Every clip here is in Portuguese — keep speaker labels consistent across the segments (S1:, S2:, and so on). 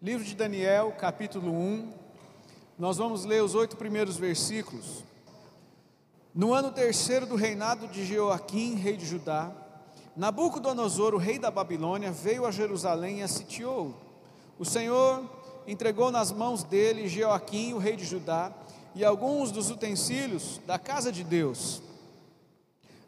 S1: Livro de Daniel, capítulo 1. Nós vamos ler os oito primeiros versículos. No ano terceiro do reinado de Jeoaquim, rei de Judá, Nabucodonosor, o rei da Babilônia, veio a Jerusalém e a sitiou. O Senhor entregou nas mãos dele Jeoaquim, o rei de Judá, e alguns dos utensílios da casa de Deus.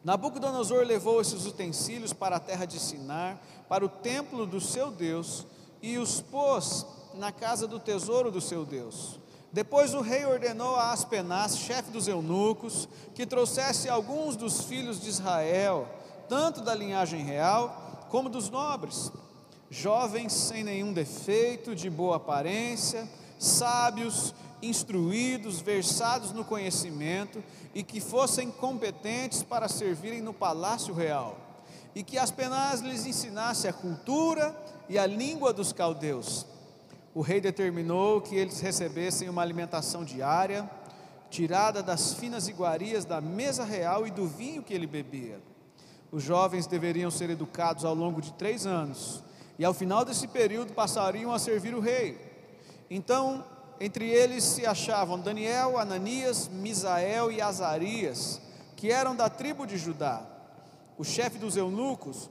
S1: Nabucodonosor levou esses utensílios para a terra de Sinar, para o templo do seu Deus, e os pôs na casa do tesouro do seu Deus. Depois o rei ordenou a Aspenaz, chefe dos eunucos, que trouxesse alguns dos filhos de Israel, tanto da linhagem real como dos nobres, jovens sem nenhum defeito, de boa aparência, sábios, instruídos, versados no conhecimento e que fossem competentes para servirem no palácio real, e que Aspenaz lhes ensinasse a cultura e a língua dos caldeus. O rei determinou que eles recebessem uma alimentação diária, tirada das finas iguarias da mesa real e do vinho que ele bebia. Os jovens deveriam ser educados ao longo de três anos, e ao final desse período passariam a servir o rei. Então, entre eles se achavam Daniel, Ananias, Misael e Azarias, que eram da tribo de Judá. O chefe dos eunucos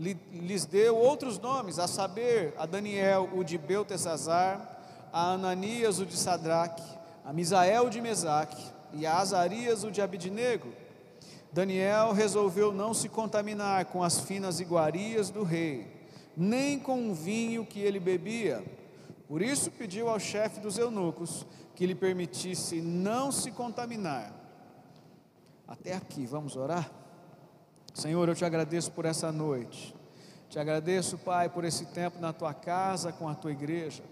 S1: lhes deu outros nomes, a saber, a Daniel, o de Beltesazar, a Ananias, o de Sadraque, a Misael, o de Mesaque, e a Azarias, o de Abidnego. Daniel resolveu não se contaminar com as finas iguarias do rei, nem com o vinho que ele bebia. Por isso pediu ao chefe dos eunucos que lhe permitisse não se contaminar. Até aqui, vamos orar? Senhor, eu te agradeço por essa noite. Te agradeço, Pai, por esse tempo na tua casa, com a tua igreja.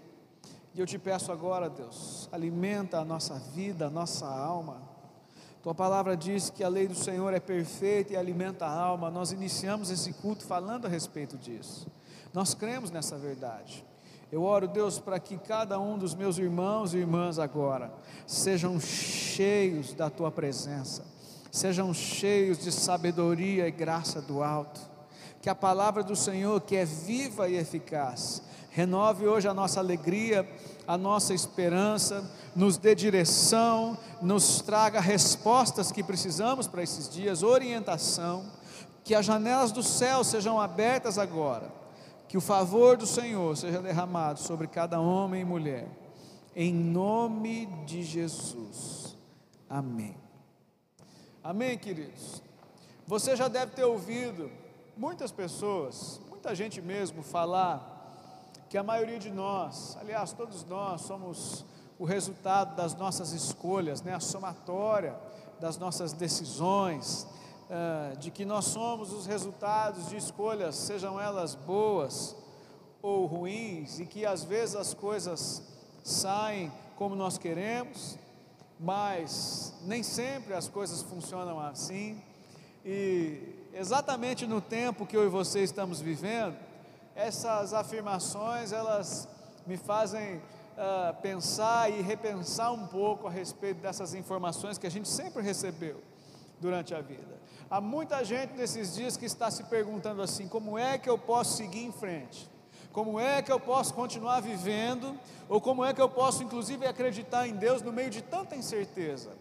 S1: E eu te peço agora, Deus, alimenta a nossa vida, a nossa alma. Tua palavra diz que a lei do Senhor é perfeita e alimenta a alma. Nós iniciamos esse culto falando a respeito disso. Nós cremos nessa verdade. Eu oro, Deus, para que cada um dos meus irmãos e irmãs agora sejam cheios da tua presença sejam cheios de sabedoria e graça do alto. Que a palavra do Senhor, que é viva e eficaz, renove hoje a nossa alegria, a nossa esperança, nos dê direção, nos traga respostas que precisamos para esses dias, orientação. Que as janelas do céu sejam abertas agora. Que o favor do Senhor seja derramado sobre cada homem e mulher. Em nome de Jesus. Amém. Amém, queridos? Você já deve ter ouvido muitas pessoas, muita gente mesmo, falar que a maioria de nós, aliás, todos nós, somos o resultado das nossas escolhas, né? a somatória das nossas decisões, uh, de que nós somos os resultados de escolhas, sejam elas boas ou ruins, e que às vezes as coisas saem como nós queremos, mas nem sempre as coisas funcionam assim. E exatamente no tempo que eu e você estamos vivendo, essas afirmações elas me fazem uh, pensar e repensar um pouco a respeito dessas informações que a gente sempre recebeu durante a vida. Há muita gente nesses dias que está se perguntando assim: como é que eu posso seguir em frente? Como é que eu posso continuar vivendo? Ou como é que eu posso, inclusive, acreditar em Deus no meio de tanta incerteza?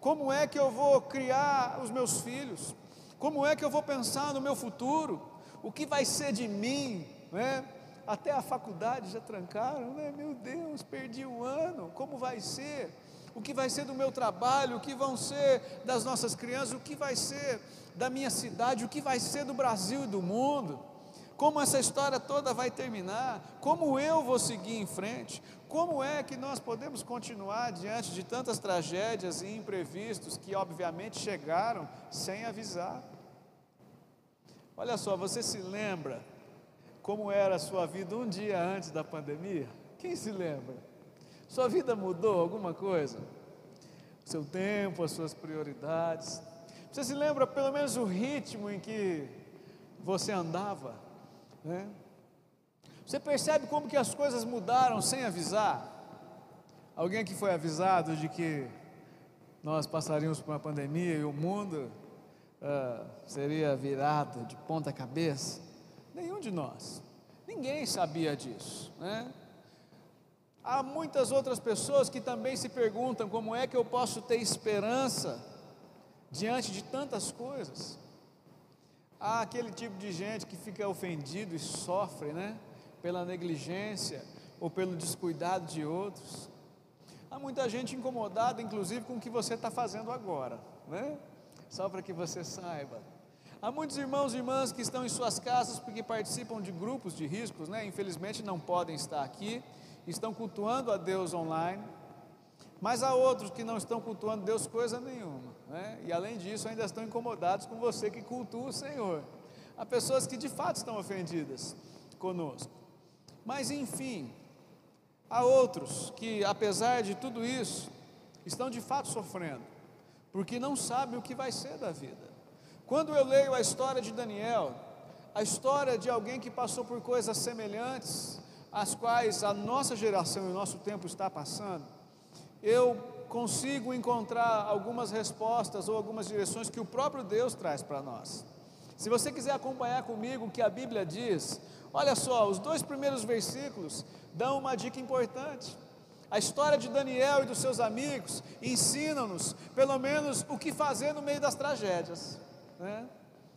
S1: Como é que eu vou criar os meus filhos? Como é que eu vou pensar no meu futuro? O que vai ser de mim? Né? Até a faculdade já trancaram, né? Meu Deus, perdi o ano, como vai ser? O que vai ser do meu trabalho? O que vão ser das nossas crianças? O que vai ser da minha cidade? O que vai ser do Brasil e do mundo? Como essa história toda vai terminar, como eu vou seguir em frente, como é que nós podemos continuar diante de tantas tragédias e imprevistos que, obviamente, chegaram sem avisar. Olha só, você se lembra como era a sua vida um dia antes da pandemia? Quem se lembra? Sua vida mudou alguma coisa? O seu tempo, as suas prioridades? Você se lembra pelo menos o ritmo em que você andava? Né? Você percebe como que as coisas mudaram sem avisar? Alguém aqui foi avisado de que nós passaríamos por uma pandemia e o mundo uh, seria virado de ponta cabeça? Nenhum de nós. Ninguém sabia disso, né? Há muitas outras pessoas que também se perguntam como é que eu posso ter esperança diante de tantas coisas. Há aquele tipo de gente que fica ofendido e sofre, né? Pela negligência ou pelo descuidado de outros. Há muita gente incomodada, inclusive, com o que você está fazendo agora, né? Só para que você saiba. Há muitos irmãos e irmãs que estão em suas casas porque participam de grupos de riscos, né? Infelizmente não podem estar aqui estão cultuando a Deus online, mas há outros que não estão cultuando Deus coisa nenhuma, né? e além disso ainda estão incomodados com você que cultua o Senhor. Há pessoas que de fato estão ofendidas conosco, mas enfim, há outros que apesar de tudo isso, estão de fato sofrendo, porque não sabem o que vai ser da vida. Quando eu leio a história de Daniel, a história de alguém que passou por coisas semelhantes, as quais a nossa geração e o nosso tempo está passando, eu consigo encontrar algumas respostas ou algumas direções que o próprio Deus traz para nós. Se você quiser acompanhar comigo o que a Bíblia diz, olha só, os dois primeiros versículos dão uma dica importante. A história de Daniel e dos seus amigos ensinam-nos, pelo menos, o que fazer no meio das tragédias. Né?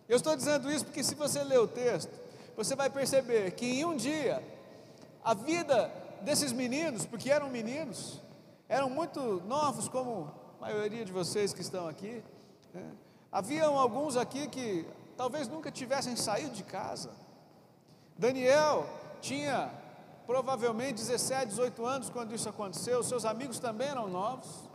S1: Eu estou dizendo isso porque, se você ler o texto, você vai perceber que em um dia a vida desses meninos, porque eram meninos, eram muito novos, como a maioria de vocês que estão aqui. Né? Haviam alguns aqui que talvez nunca tivessem saído de casa. Daniel tinha provavelmente 17, 18 anos quando isso aconteceu, seus amigos também eram novos.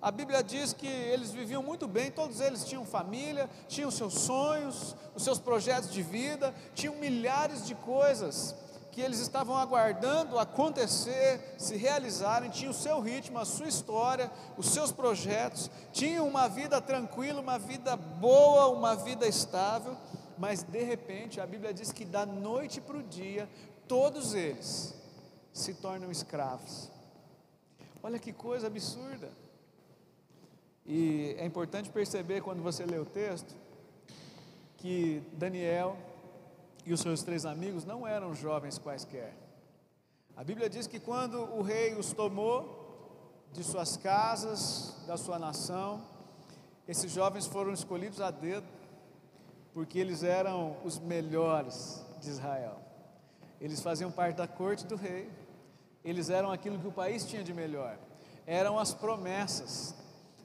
S1: A Bíblia diz que eles viviam muito bem, todos eles tinham família, tinham seus sonhos, os seus projetos de vida, tinham milhares de coisas que eles estavam aguardando acontecer, se realizarem, tinham o seu ritmo, a sua história, os seus projetos, tinham uma vida tranquila, uma vida boa, uma vida estável, mas de repente a Bíblia diz que da noite para o dia, todos eles se tornam escravos. Olha que coisa absurda. E é importante perceber quando você lê o texto que Daniel e os seus três amigos não eram jovens quaisquer. A Bíblia diz que quando o rei os tomou de suas casas, da sua nação, esses jovens foram escolhidos a dedo, porque eles eram os melhores de Israel. Eles faziam parte da corte do rei, eles eram aquilo que o país tinha de melhor, eram as promessas.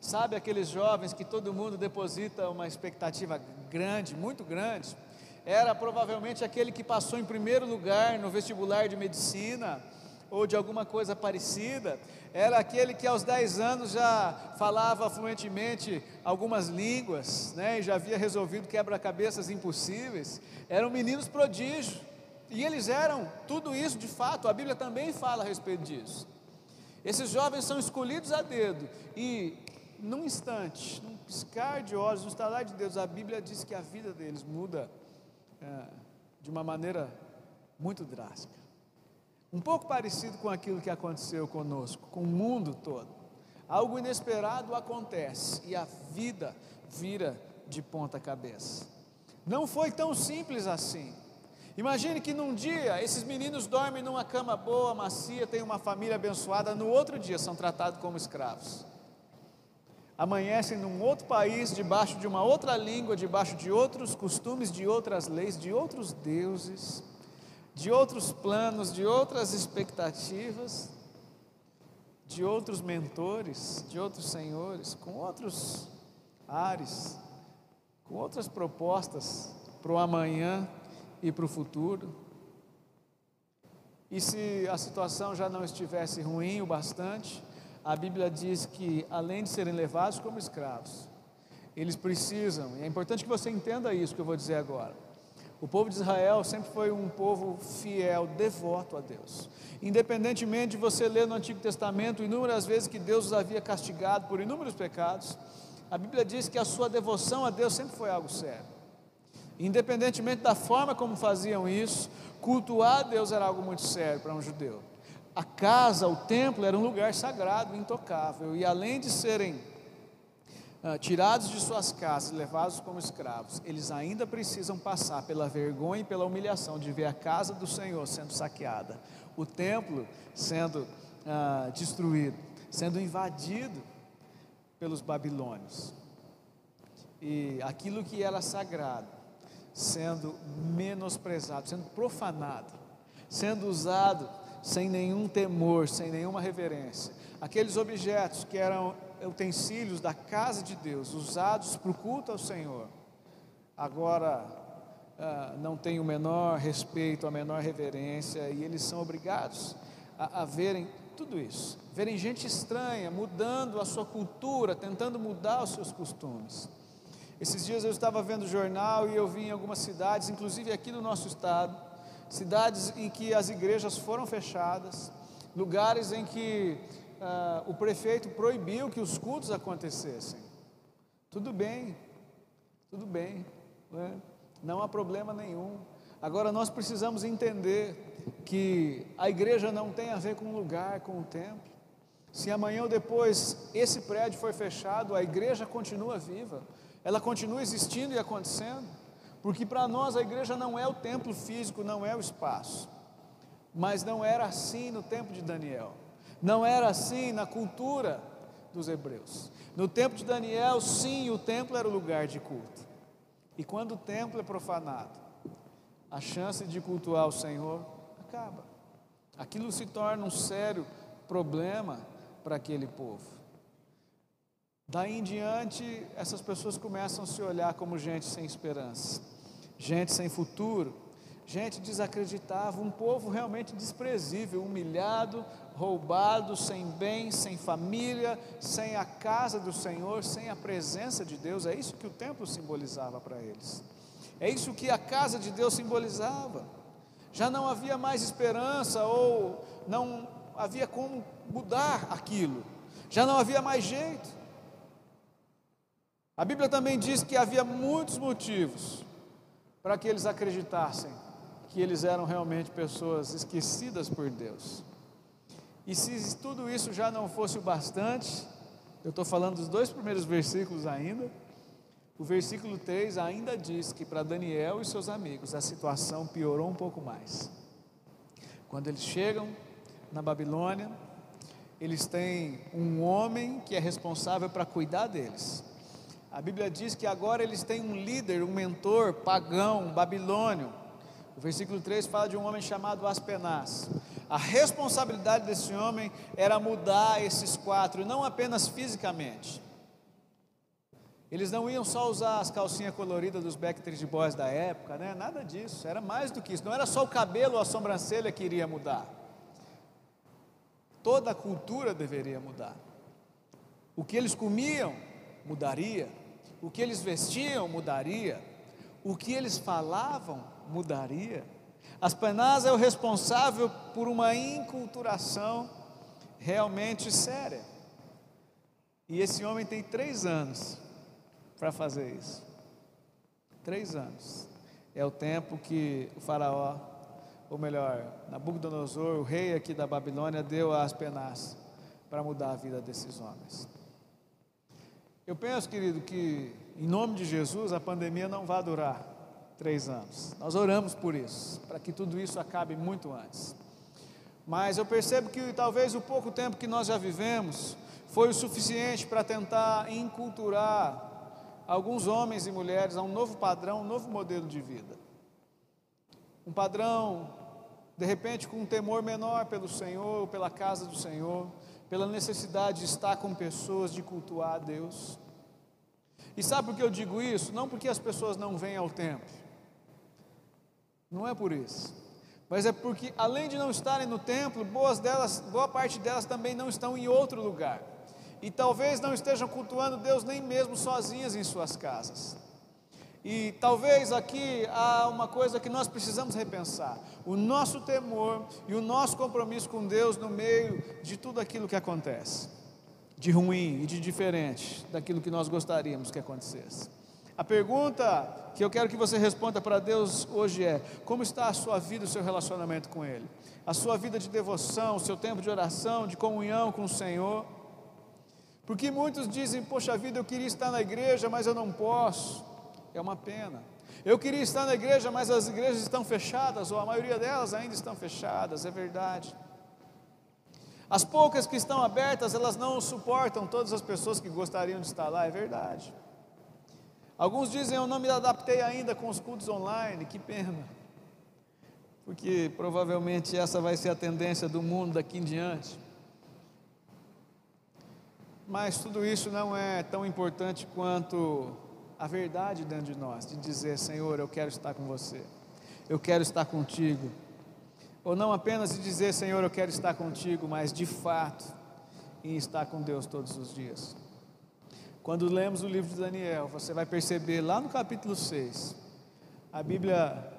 S1: Sabe aqueles jovens que todo mundo deposita uma expectativa grande, muito grande, era provavelmente aquele que passou em primeiro lugar no vestibular de medicina ou de alguma coisa parecida, era aquele que aos 10 anos já falava fluentemente algumas línguas, né, e já havia resolvido quebra-cabeças impossíveis, eram meninos prodígios, e eles eram tudo isso de fato, a Bíblia também fala a respeito disso. Esses jovens são escolhidos a dedo, e num instante, num piscar de olhos, num estalar de Deus, a Bíblia diz que a vida deles muda é, de uma maneira muito drástica. Um pouco parecido com aquilo que aconteceu conosco, com o mundo todo. Algo inesperado acontece e a vida vira de ponta cabeça. Não foi tão simples assim. Imagine que num dia esses meninos dormem numa cama boa, macia, têm uma família abençoada, no outro dia são tratados como escravos amanhecem num outro país, debaixo de uma outra língua, debaixo de outros costumes, de outras leis, de outros deuses, de outros planos, de outras expectativas, de outros mentores, de outros senhores, com outros ares, com outras propostas para o amanhã e para o futuro. E se a situação já não estivesse ruim o bastante, a Bíblia diz que, além de serem levados como escravos, eles precisam, e é importante que você entenda isso que eu vou dizer agora. O povo de Israel sempre foi um povo fiel, devoto a Deus. Independentemente de você ler no Antigo Testamento inúmeras vezes que Deus os havia castigado por inúmeros pecados, a Bíblia diz que a sua devoção a Deus sempre foi algo sério. Independentemente da forma como faziam isso, cultuar a Deus era algo muito sério para um judeu a casa, o templo era um lugar sagrado, intocável, e além de serem ah, tirados de suas casas, levados como escravos, eles ainda precisam passar pela vergonha e pela humilhação de ver a casa do Senhor sendo saqueada, o templo sendo ah, destruído, sendo invadido pelos babilônios. E aquilo que era sagrado, sendo menosprezado, sendo profanado, sendo usado sem nenhum temor, sem nenhuma reverência. Aqueles objetos que eram utensílios da casa de Deus, usados para o culto ao Senhor, agora ah, não têm o menor respeito, a menor reverência, e eles são obrigados a, a verem tudo isso, verem gente estranha mudando a sua cultura, tentando mudar os seus costumes. Esses dias eu estava vendo jornal e eu vi em algumas cidades, inclusive aqui no nosso estado, cidades em que as igrejas foram fechadas, lugares em que uh, o prefeito proibiu que os cultos acontecessem. Tudo bem, tudo bem, não, é? não há problema nenhum. Agora nós precisamos entender que a igreja não tem a ver com o lugar, com o templo. Se amanhã ou depois esse prédio for fechado, a igreja continua viva, ela continua existindo e acontecendo, porque para nós a igreja não é o templo físico, não é o espaço, mas não era assim no tempo de Daniel, não era assim na cultura dos hebreus. No tempo de Daniel, sim, o templo era o lugar de culto, e quando o templo é profanado, a chance de cultuar o Senhor acaba. Aquilo se torna um sério problema para aquele povo. Daí em diante, essas pessoas começam a se olhar como gente sem esperança, gente sem futuro, gente desacreditável, um povo realmente desprezível, humilhado, roubado, sem bem, sem família, sem a casa do Senhor, sem a presença de Deus. É isso que o templo simbolizava para eles. É isso que a casa de Deus simbolizava já não havia mais esperança ou não havia como mudar aquilo, já não havia mais jeito. A Bíblia também diz que havia muitos motivos para que eles acreditassem que eles eram realmente pessoas esquecidas por Deus. E se tudo isso já não fosse o bastante, eu estou falando dos dois primeiros versículos ainda, o versículo 3 ainda diz que para Daniel e seus amigos a situação piorou um pouco mais. Quando eles chegam na Babilônia, eles têm um homem que é responsável para cuidar deles. A Bíblia diz que agora eles têm um líder, um mentor pagão, babilônio. O versículo 3 fala de um homem chamado Aspenaz. A responsabilidade desse homem era mudar esses quatro, não apenas fisicamente, eles não iam só usar as calcinhas coloridas dos Backstreet Boys da época, né? nada disso, era mais do que isso. Não era só o cabelo ou a sobrancelha que iria mudar. Toda a cultura deveria mudar. O que eles comiam mudaria. O que eles vestiam mudaria. O que eles falavam mudaria. Aspenaz é o responsável por uma inculturação realmente séria. E esse homem tem três anos para fazer isso. Três anos. É o tempo que o faraó, ou melhor, Nabucodonosor, o rei aqui da Babilônia, deu às penas para mudar a vida desses homens. Eu penso, querido, que em nome de Jesus a pandemia não vai durar três anos. Nós oramos por isso, para que tudo isso acabe muito antes. Mas eu percebo que talvez o pouco tempo que nós já vivemos foi o suficiente para tentar inculturar alguns homens e mulheres a um novo padrão, um novo modelo de vida. Um padrão, de repente, com um temor menor pelo Senhor, pela casa do Senhor, pela necessidade de estar com pessoas, de cultuar a Deus. E sabe por que eu digo isso? Não porque as pessoas não vêm ao templo, não é por isso, mas é porque, além de não estarem no templo, boas delas, boa parte delas também não estão em outro lugar e talvez não estejam cultuando Deus nem mesmo sozinhas em suas casas. E talvez aqui há uma coisa que nós precisamos repensar: o nosso temor e o nosso compromisso com Deus no meio de tudo aquilo que acontece, de ruim e de diferente daquilo que nós gostaríamos que acontecesse. A pergunta que eu quero que você responda para Deus hoje é: como está a sua vida, o seu relacionamento com Ele? A sua vida de devoção, o seu tempo de oração, de comunhão com o Senhor? Porque muitos dizem: Poxa vida, eu queria estar na igreja, mas eu não posso. É uma pena. Eu queria estar na igreja, mas as igrejas estão fechadas, ou a maioria delas ainda estão fechadas, é verdade. As poucas que estão abertas, elas não suportam todas as pessoas que gostariam de estar lá, é verdade. Alguns dizem: Eu não me adaptei ainda com os cultos online, que pena. Porque provavelmente essa vai ser a tendência do mundo daqui em diante. Mas tudo isso não é tão importante quanto a verdade dentro de nós, de dizer: Senhor, eu quero estar com você, eu quero estar contigo. Ou não apenas de dizer, Senhor, eu quero estar contigo, mas de fato, em estar com Deus todos os dias. Quando lemos o livro de Daniel, você vai perceber lá no capítulo 6, a Bíblia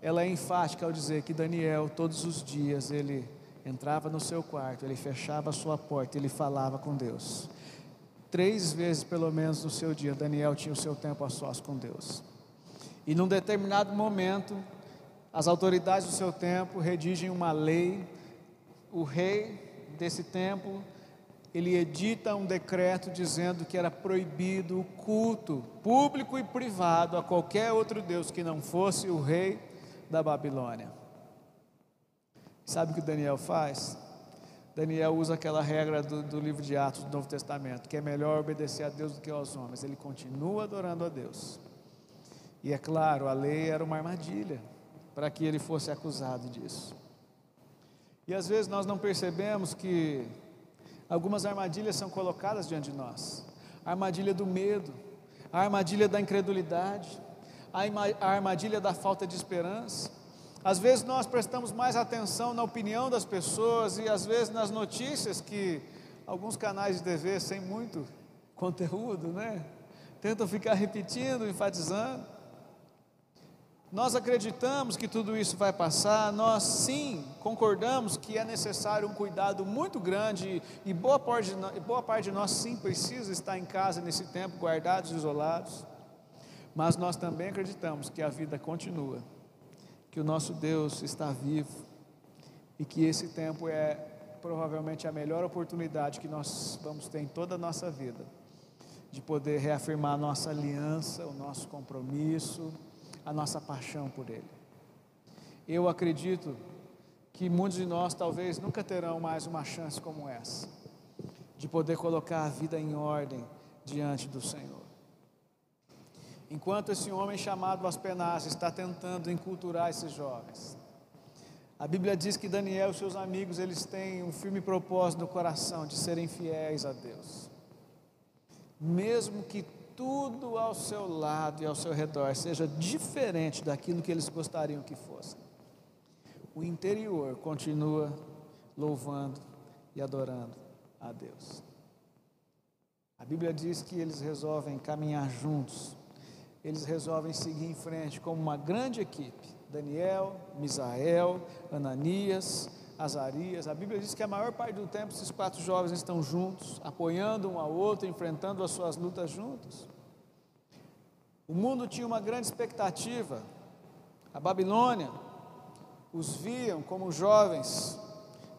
S1: ela é enfática ao dizer que Daniel todos os dias ele entrava no seu quarto, ele fechava a sua porta, ele falava com Deus. Três vezes pelo menos no seu dia, Daniel tinha o seu tempo a sós com Deus. E num determinado momento, as autoridades do seu tempo redigem uma lei, o rei desse tempo ele edita um decreto dizendo que era proibido o culto público e privado a qualquer outro Deus que não fosse o rei da Babilônia. Sabe o que Daniel faz? Daniel usa aquela regra do, do, livro de Atos do Novo Testamento, que é melhor obedecer a Deus do que aos homens. Ele continua adorando a Deus. E é claro, a lei era uma armadilha para que ele fosse acusado disso. E às vezes nós não percebemos que Algumas armadilhas são colocadas diante de nós: a armadilha do medo, a armadilha da incredulidade, a armadilha da falta de esperança. Às vezes nós prestamos mais atenção na opinião das pessoas e às vezes nas notícias que alguns canais de TV sem muito conteúdo, né? Tentam ficar repetindo, enfatizando. Nós acreditamos que tudo isso vai passar, nós sim concordamos que é necessário um cuidado muito grande e boa parte, de, boa parte de nós sim precisa estar em casa nesse tempo, guardados, isolados, mas nós também acreditamos que a vida continua, que o nosso Deus está vivo e que esse tempo é provavelmente a melhor oportunidade que nós vamos ter em toda a nossa vida de poder reafirmar a nossa aliança, o nosso compromisso a nossa paixão por Ele. Eu acredito que muitos de nós talvez nunca terão mais uma chance como essa, de poder colocar a vida em ordem diante do Senhor. Enquanto esse homem chamado Aspenaz está tentando enculturar esses jovens, a Bíblia diz que Daniel e seus amigos eles têm um firme propósito no coração de serem fiéis a Deus, mesmo que tudo ao seu lado e ao seu redor seja diferente daquilo que eles gostariam que fosse, o interior continua louvando e adorando a Deus. A Bíblia diz que eles resolvem caminhar juntos, eles resolvem seguir em frente como uma grande equipe. Daniel, Misael, Ananias, Azarias. A Bíblia diz que a maior parte do tempo esses quatro jovens estão juntos, apoiando um ao outro, enfrentando as suas lutas juntos. O mundo tinha uma grande expectativa. A Babilônia os viam como jovens.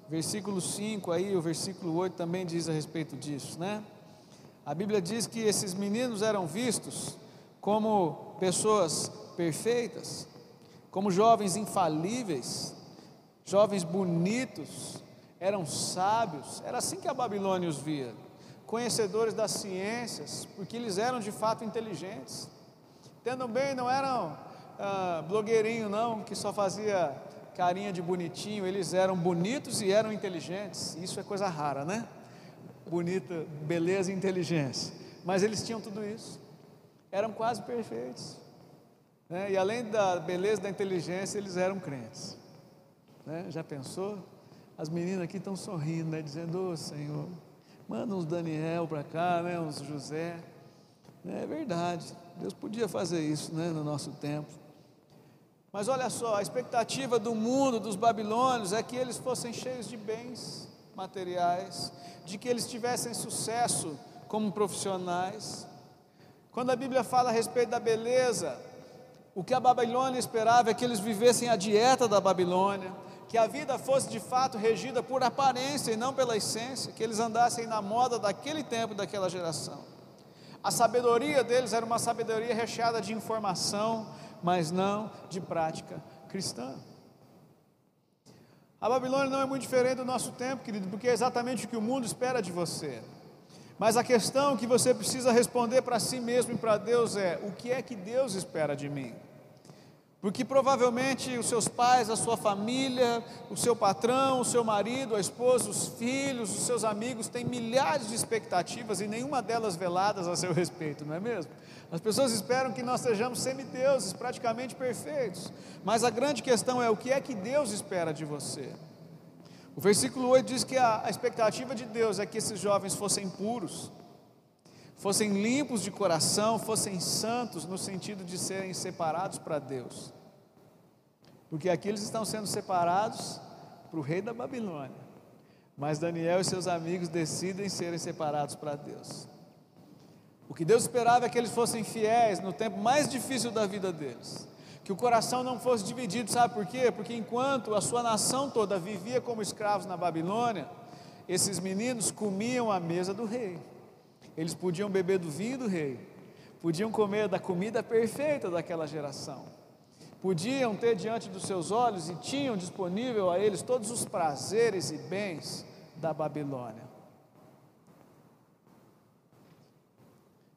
S1: Versículo 5 aí, o versículo 8 também diz a respeito disso, né? A Bíblia diz que esses meninos eram vistos como pessoas perfeitas, como jovens infalíveis, jovens bonitos, eram sábios, era assim que a Babilônia os via, conhecedores das ciências, porque eles eram de fato inteligentes. Entendam bem, não eram ah, blogueirinho não, que só fazia carinha de bonitinho, eles eram bonitos e eram inteligentes, isso é coisa rara, né? Bonita, beleza e inteligência, mas eles tinham tudo isso, eram quase perfeitos, né? e além da beleza da inteligência, eles eram crentes. Né? Já pensou? As meninas aqui estão sorrindo, né? dizendo: Ô oh, Senhor, manda uns Daniel para cá, né? uns José. É verdade, Deus podia fazer isso né? no nosso tempo. Mas olha só, a expectativa do mundo, dos babilônios, é que eles fossem cheios de bens materiais, de que eles tivessem sucesso como profissionais. Quando a Bíblia fala a respeito da beleza, o que a Babilônia esperava é que eles vivessem a dieta da Babilônia, que a vida fosse de fato regida por aparência e não pela essência, que eles andassem na moda daquele tempo, daquela geração. A sabedoria deles era uma sabedoria recheada de informação, mas não de prática cristã. A Babilônia não é muito diferente do nosso tempo, querido, porque é exatamente o que o mundo espera de você. Mas a questão que você precisa responder para si mesmo e para Deus é: o que é que Deus espera de mim? Porque provavelmente os seus pais, a sua família, o seu patrão, o seu marido, a esposa, os filhos, os seus amigos têm milhares de expectativas e nenhuma delas veladas a seu respeito, não é mesmo? As pessoas esperam que nós sejamos semideuses, praticamente perfeitos, mas a grande questão é o que é que Deus espera de você? O versículo 8 diz que a, a expectativa de Deus é que esses jovens fossem puros, fossem limpos de coração, fossem santos no sentido de serem separados para Deus. Porque aqui eles estão sendo separados para o rei da Babilônia. Mas Daniel e seus amigos decidem serem separados para Deus. O que Deus esperava é que eles fossem fiéis no tempo mais difícil da vida deles. Que o coração não fosse dividido, sabe por quê? Porque enquanto a sua nação toda vivia como escravos na Babilônia, esses meninos comiam à mesa do rei. Eles podiam beber do vinho do rei, podiam comer da comida perfeita daquela geração, podiam ter diante dos seus olhos e tinham disponível a eles todos os prazeres e bens da Babilônia.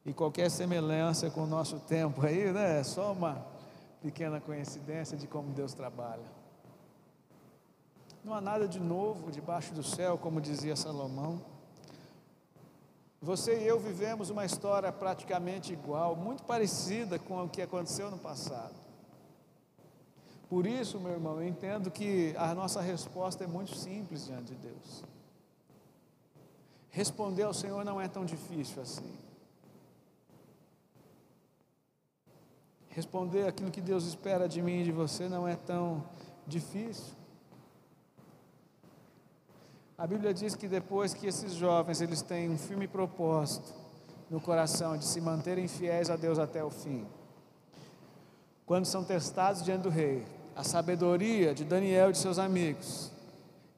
S1: E qualquer semelhança com o nosso tempo aí, né, é só uma pequena coincidência de como Deus trabalha. Não há nada de novo debaixo do céu, como dizia Salomão. Você e eu vivemos uma história praticamente igual, muito parecida com o que aconteceu no passado. Por isso, meu irmão, eu entendo que a nossa resposta é muito simples diante de Deus. Responder ao Senhor não é tão difícil assim. Responder aquilo que Deus espera de mim e de você não é tão difícil. A Bíblia diz que depois que esses jovens eles têm um firme propósito no coração de se manterem fiéis a Deus até o fim, quando são testados diante do rei, a sabedoria de Daniel e de seus amigos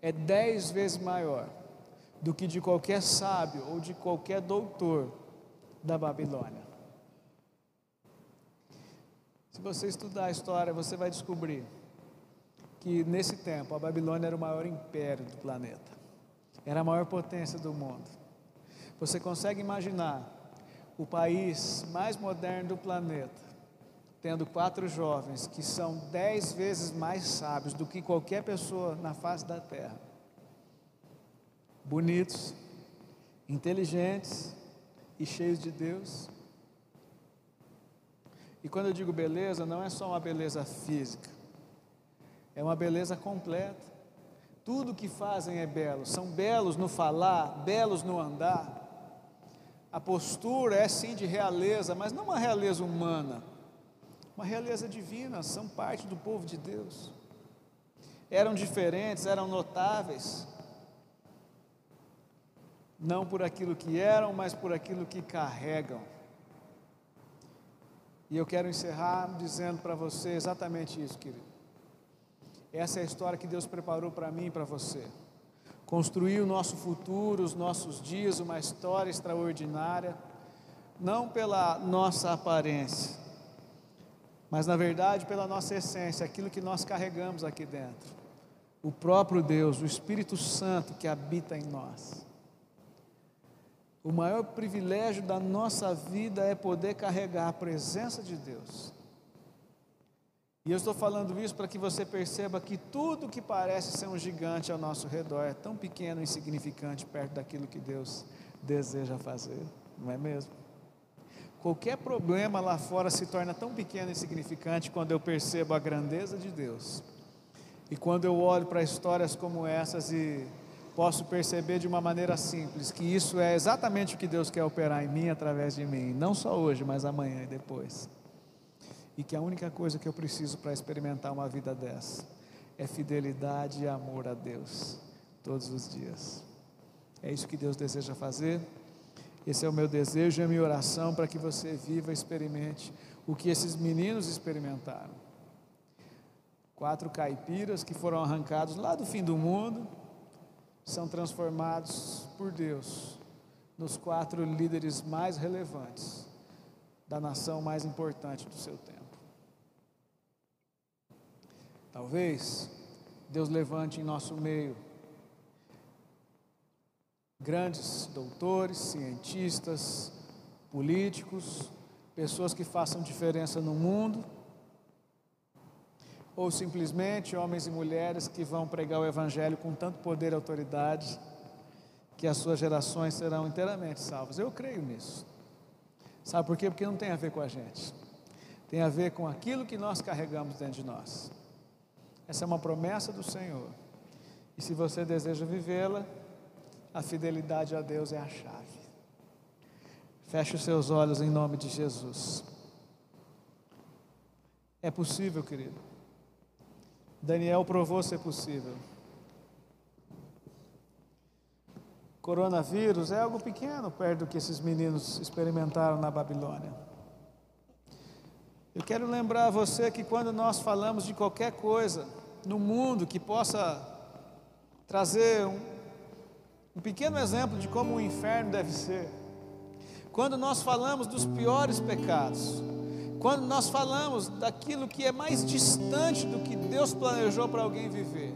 S1: é dez vezes maior do que de qualquer sábio ou de qualquer doutor da Babilônia. Se você estudar a história, você vai descobrir que nesse tempo a Babilônia era o maior império do planeta era a maior potência do mundo. Você consegue imaginar o país mais moderno do planeta, tendo quatro jovens que são dez vezes mais sábios do que qualquer pessoa na face da terra. Bonitos, inteligentes e cheios de Deus. E quando eu digo beleza, não é só uma beleza física, é uma beleza completa. Tudo que fazem é belo, são belos no falar, belos no andar. A postura é sim de realeza, mas não uma realeza humana, uma realeza divina, são parte do povo de Deus. Eram diferentes, eram notáveis, não por aquilo que eram, mas por aquilo que carregam. E eu quero encerrar dizendo para você exatamente isso, querido. Essa é a história que Deus preparou para mim e para você. Construir o nosso futuro, os nossos dias, uma história extraordinária, não pela nossa aparência, mas na verdade pela nossa essência, aquilo que nós carregamos aqui dentro. O próprio Deus, o Espírito Santo que habita em nós. O maior privilégio da nossa vida é poder carregar a presença de Deus e eu estou falando isso para que você perceba que tudo que parece ser um gigante ao nosso redor é tão pequeno e insignificante perto daquilo que Deus deseja fazer, não é mesmo? Qualquer problema lá fora se torna tão pequeno e insignificante quando eu percebo a grandeza de Deus. E quando eu olho para histórias como essas e posso perceber de uma maneira simples que isso é exatamente o que Deus quer operar em mim através de mim, não só hoje, mas amanhã e depois e que a única coisa que eu preciso para experimentar uma vida dessa é fidelidade e amor a Deus todos os dias. É isso que Deus deseja fazer. Esse é o meu desejo e a minha oração para que você viva experimente o que esses meninos experimentaram. Quatro caipiras que foram arrancados lá do fim do mundo são transformados por Deus nos quatro líderes mais relevantes da nação mais importante do seu tempo. Talvez Deus levante em nosso meio grandes doutores, cientistas, políticos, pessoas que façam diferença no mundo, ou simplesmente homens e mulheres que vão pregar o Evangelho com tanto poder e autoridade que as suas gerações serão inteiramente salvas. Eu creio nisso. Sabe por quê? Porque não tem a ver com a gente, tem a ver com aquilo que nós carregamos dentro de nós. Essa é uma promessa do Senhor, e se você deseja vivê-la, a fidelidade a Deus é a chave. Feche os seus olhos em nome de Jesus. É possível, querido. Daniel provou ser possível. Coronavírus é algo pequeno perto do que esses meninos experimentaram na Babilônia. Eu quero lembrar a você que quando nós falamos de qualquer coisa no mundo que possa trazer um, um pequeno exemplo de como o inferno deve ser. Quando nós falamos dos piores pecados, quando nós falamos daquilo que é mais distante do que Deus planejou para alguém viver,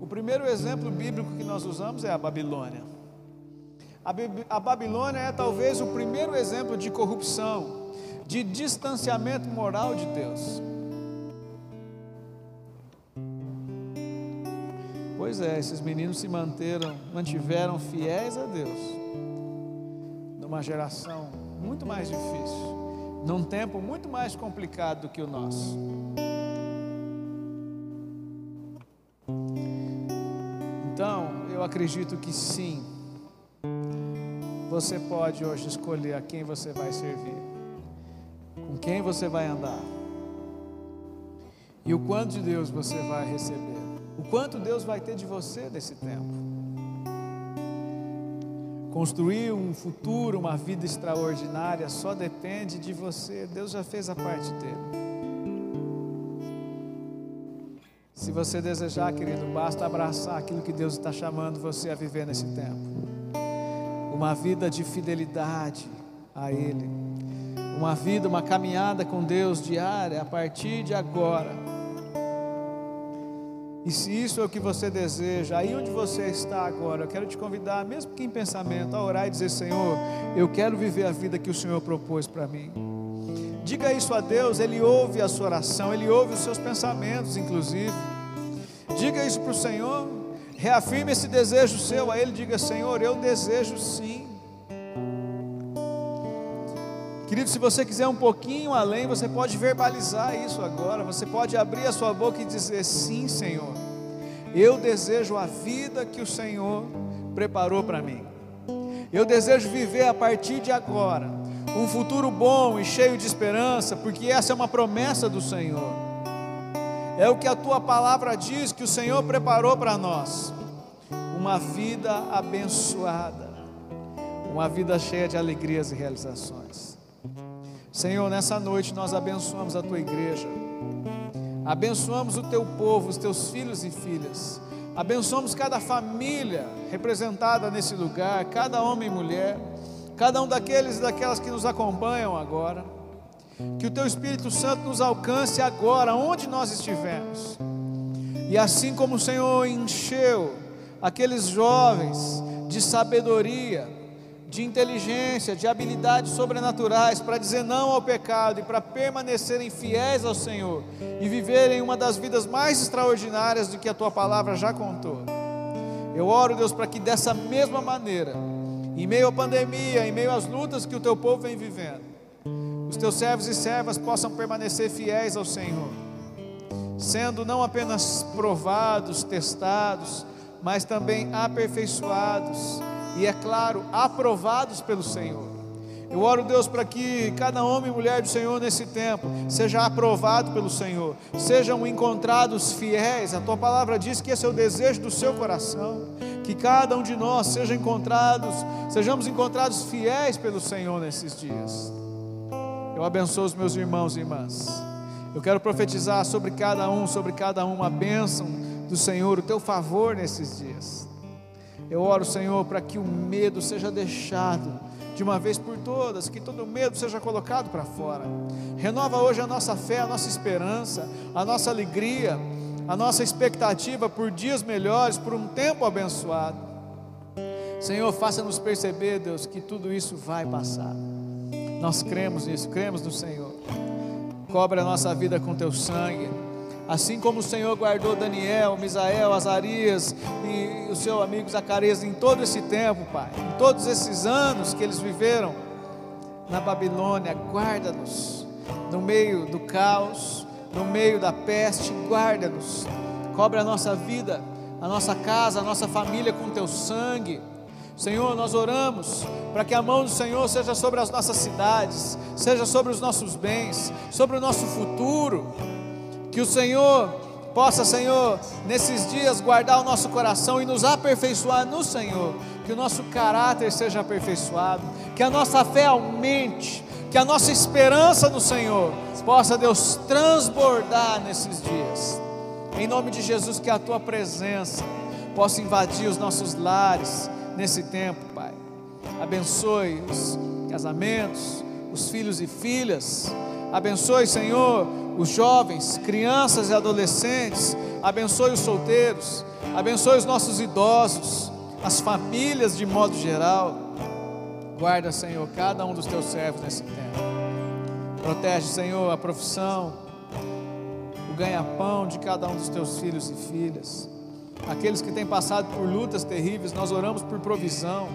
S1: o primeiro exemplo bíblico que nós usamos é a Babilônia. A Babilônia é talvez o primeiro exemplo de corrupção, de distanciamento moral de Deus. Pois é, esses meninos se manteram, mantiveram fiéis a Deus, numa geração muito mais difícil, num tempo muito mais complicado do que o nosso. Então, eu acredito que sim, você pode hoje escolher a quem você vai servir, com quem você vai andar, e o quanto de Deus você vai receber o quanto Deus vai ter de você nesse tempo. Construir um futuro, uma vida extraordinária, só depende de você. Deus já fez a parte dele. Se você desejar, querido, basta abraçar aquilo que Deus está chamando você a viver nesse tempo. Uma vida de fidelidade a Ele. Uma vida, uma caminhada com Deus diária a partir de agora e se isso é o que você deseja, aí onde você está agora, eu quero te convidar, mesmo que em pensamento, a orar e dizer: Senhor, eu quero viver a vida que o Senhor propôs para mim. Diga isso a Deus, Ele ouve a sua oração, Ele ouve os seus pensamentos, inclusive. Diga isso para o Senhor, reafirme esse desejo seu a Ele, diga: Senhor, eu desejo sim Querido, se você quiser um pouquinho além, você pode verbalizar isso agora. Você pode abrir a sua boca e dizer: Sim, Senhor, eu desejo a vida que o Senhor preparou para mim. Eu desejo viver a partir de agora um futuro bom e cheio de esperança, porque essa é uma promessa do Senhor. É o que a tua palavra diz que o Senhor preparou para nós. Uma vida abençoada, uma vida cheia de alegrias e realizações. Senhor, nessa noite nós abençoamos a tua igreja, abençoamos o teu povo, os teus filhos e filhas, abençoamos cada família representada nesse lugar, cada homem e mulher, cada um daqueles e daquelas que nos acompanham agora. Que o teu Espírito Santo nos alcance agora, onde nós estivermos. E assim como o Senhor encheu aqueles jovens de sabedoria, de inteligência, de habilidades sobrenaturais para dizer não ao pecado e para permanecerem fiéis ao Senhor e viverem uma das vidas mais extraordinárias do que a tua palavra já contou. Eu oro, Deus, para que dessa mesma maneira, em meio à pandemia, em meio às lutas que o teu povo vem vivendo, os teus servos e servas possam permanecer fiéis ao Senhor, sendo não apenas provados, testados, mas também aperfeiçoados e, é claro, aprovados pelo Senhor. Eu oro, Deus, para que cada homem e mulher do Senhor nesse tempo seja aprovado pelo Senhor, sejam encontrados fiéis. A tua palavra diz que esse é o desejo do seu coração, que cada um de nós seja encontrados, sejamos encontrados fiéis pelo Senhor nesses dias. Eu abençoo os meus irmãos e irmãs. Eu quero profetizar sobre cada um, sobre cada uma a bênção do Senhor, o teu favor nesses dias. Eu oro, Senhor, para que o medo seja deixado de uma vez por todas, que todo medo seja colocado para fora. Renova hoje a nossa fé, a nossa esperança, a nossa alegria, a nossa expectativa por dias melhores, por um tempo abençoado. Senhor, faça-nos perceber, Deus, que tudo isso vai passar. Nós cremos nisso, cremos no Senhor. Cobre a nossa vida com teu sangue. Assim como o Senhor guardou Daniel, Misael, Azarias e os seus amigos Zacarias em todo esse tempo, Pai, em todos esses anos que eles viveram na Babilônia, guarda-nos no meio do caos, no meio da peste, guarda-nos, cobre a nossa vida, a nossa casa, a nossa família com teu sangue. Senhor, nós oramos para que a mão do Senhor seja sobre as nossas cidades, seja sobre os nossos bens, sobre o nosso futuro que o Senhor possa, Senhor, nesses dias guardar o nosso coração e nos aperfeiçoar no Senhor, que o nosso caráter seja aperfeiçoado, que a nossa fé aumente, que a nossa esperança no Senhor possa, Deus, transbordar nesses dias. Em nome de Jesus, que a tua presença possa invadir os nossos lares nesse tempo, Pai. Abençoe os casamentos, os filhos e filhas. Abençoe, Senhor, os jovens, crianças e adolescentes, abençoe os solteiros, abençoe os nossos idosos, as famílias de modo geral. Guarda, Senhor, cada um dos teus servos nesse tempo. Protege, Senhor, a profissão, o ganha-pão de cada um dos teus filhos e filhas. Aqueles que têm passado por lutas terríveis, nós oramos por provisão.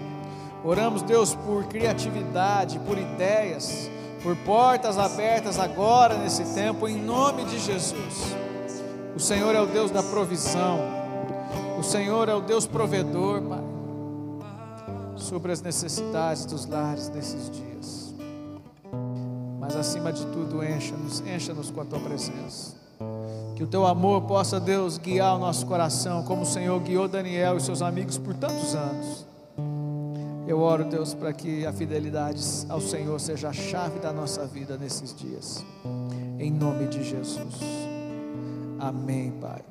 S1: Oramos, Deus, por criatividade, por ideias por portas abertas agora nesse tempo, em nome de Jesus. O Senhor é o Deus da provisão, o Senhor é o Deus provedor, Pai, sobre as necessidades dos lares nesses dias. Mas acima de tudo, encha-nos, encha-nos com a tua presença. Que o teu amor possa, Deus, guiar o nosso coração, como o Senhor guiou Daniel e seus amigos por tantos anos eu oro, Deus, para que a fidelidade ao Senhor seja a chave da nossa vida nesses dias. Em nome de Jesus. Amém, Pai.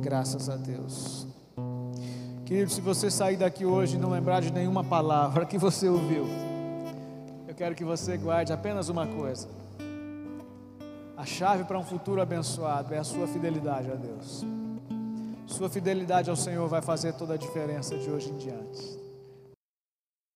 S1: Graças a Deus. Querido, se você sair daqui hoje e não lembrar de nenhuma palavra que você ouviu, eu quero que você guarde apenas uma coisa. A chave para um futuro abençoado é a sua fidelidade a Deus. Sua fidelidade ao Senhor vai fazer toda a diferença de hoje em diante.